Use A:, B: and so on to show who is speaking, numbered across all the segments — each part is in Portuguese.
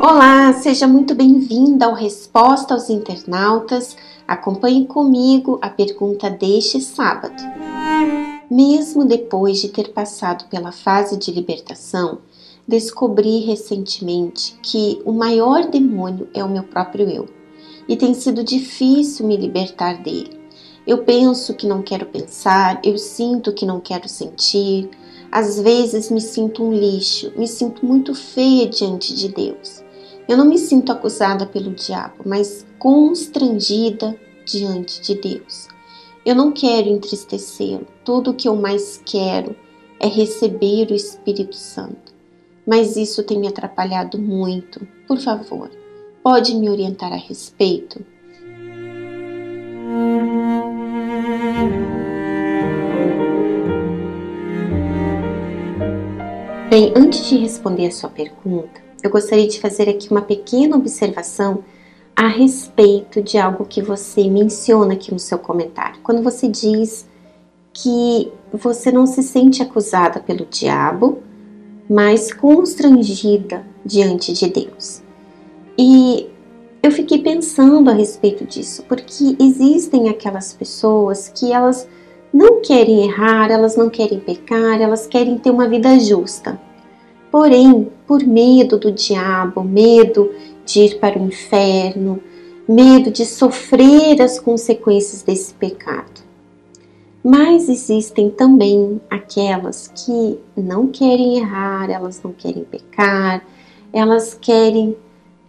A: Olá, seja muito bem-vinda ao Resposta aos Internautas. Acompanhe comigo a pergunta deste sábado. Mesmo depois de ter passado pela fase de libertação, descobri recentemente que o maior demônio é o meu próprio eu e tem sido difícil me libertar dele. Eu penso que não quero pensar, eu sinto que não quero sentir, às vezes me sinto um lixo, me sinto muito feia diante de Deus. Eu não me sinto acusada pelo diabo, mas constrangida diante de Deus. Eu não quero entristecê-lo. Tudo o que eu mais quero é receber o Espírito Santo. Mas isso tem me atrapalhado muito. Por favor, pode me orientar a respeito? Bem, antes de responder a sua pergunta, eu gostaria de fazer aqui uma pequena observação a respeito de algo que você menciona aqui no seu comentário. Quando você diz que você não se sente acusada pelo diabo, mas constrangida diante de Deus. E eu fiquei pensando a respeito disso, porque existem aquelas pessoas que elas não querem errar, elas não querem pecar, elas querem ter uma vida justa. Porém, por medo do diabo, medo de ir para o inferno, medo de sofrer as consequências desse pecado. Mas existem também aquelas que não querem errar, elas não querem pecar, elas querem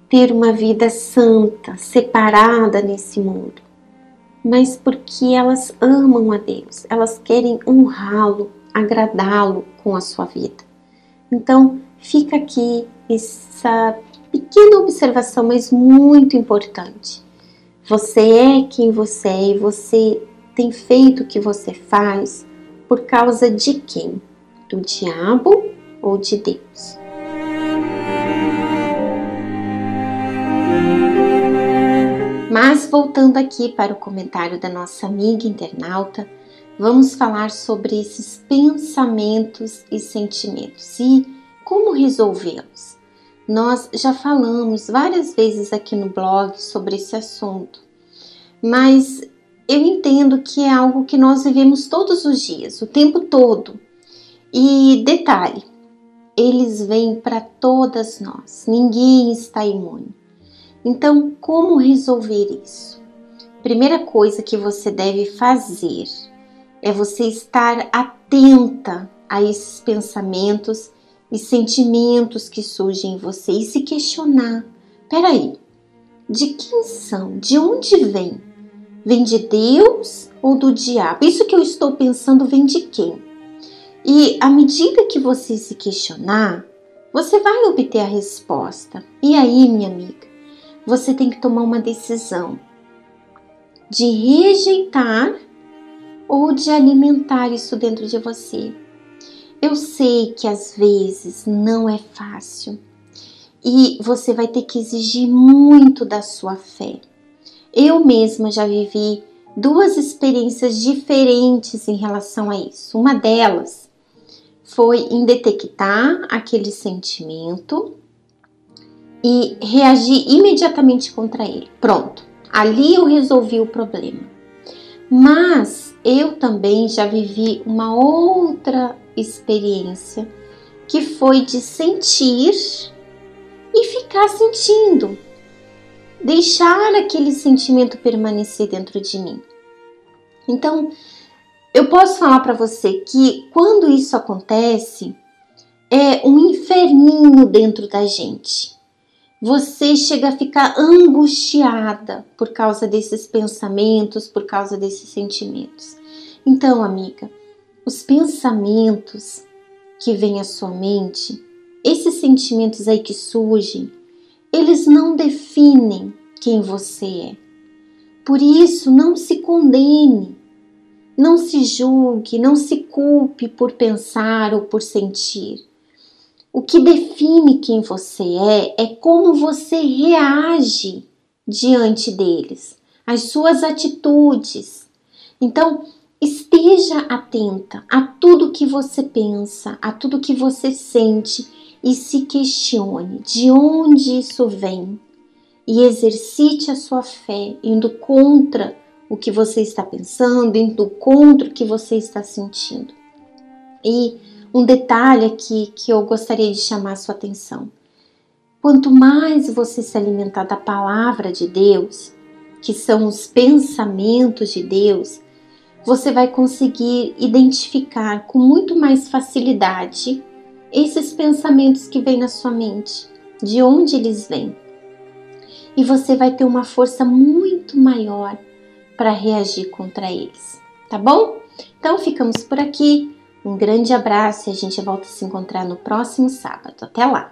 A: ter uma vida santa, separada nesse mundo. Mas porque elas amam a Deus, elas querem honrá-lo, agradá-lo com a sua vida. Então, fica aqui essa pequena observação, mas muito importante. Você é quem você é e você tem feito o que você faz por causa de quem? Do diabo ou de Deus? Mas voltando aqui para o comentário da nossa amiga internauta, vamos falar sobre esses pensamentos e sentimentos e como resolvê-los. Nós já falamos várias vezes aqui no blog sobre esse assunto, mas eu entendo que é algo que nós vivemos todos os dias, o tempo todo. E detalhe, eles vêm para todas nós, ninguém está imune. Então, como resolver isso? Primeira coisa que você deve fazer é você estar atenta a esses pensamentos e sentimentos que surgem em você e se questionar: peraí, de quem são? De onde vem? Vem de Deus ou do diabo? Isso que eu estou pensando vem de quem? E à medida que você se questionar, você vai obter a resposta. E aí, minha amiga, você tem que tomar uma decisão de rejeitar ou de alimentar isso dentro de você. Eu sei que às vezes não é fácil e você vai ter que exigir muito da sua fé. Eu mesma já vivi duas experiências diferentes em relação a isso. Uma delas foi em detectar aquele sentimento e reagir imediatamente contra ele. Pronto, ali eu resolvi o problema. Mas eu também já vivi uma outra experiência que foi de sentir e ficar sentindo, deixar aquele sentimento permanecer dentro de mim. Então, eu posso falar para você que quando isso acontece, é um inferninho dentro da gente você chega a ficar angustiada por causa desses pensamentos, por causa desses sentimentos. Então, amiga, os pensamentos que vêm à sua mente, esses sentimentos aí que surgem, eles não definem quem você é. Por isso, não se condene, não se julgue, não se culpe por pensar ou por sentir. O que define quem você é é como você reage diante deles, as suas atitudes. Então, esteja atenta a tudo que você pensa, a tudo que você sente e se questione de onde isso vem e exercite a sua fé indo contra o que você está pensando, indo contra o que você está sentindo. E um detalhe aqui que eu gostaria de chamar a sua atenção. Quanto mais você se alimentar da palavra de Deus, que são os pensamentos de Deus, você vai conseguir identificar com muito mais facilidade esses pensamentos que vêm na sua mente, de onde eles vêm. E você vai ter uma força muito maior para reagir contra eles, tá bom? Então ficamos por aqui. Um grande abraço e a gente volta a se encontrar no próximo sábado. Até lá!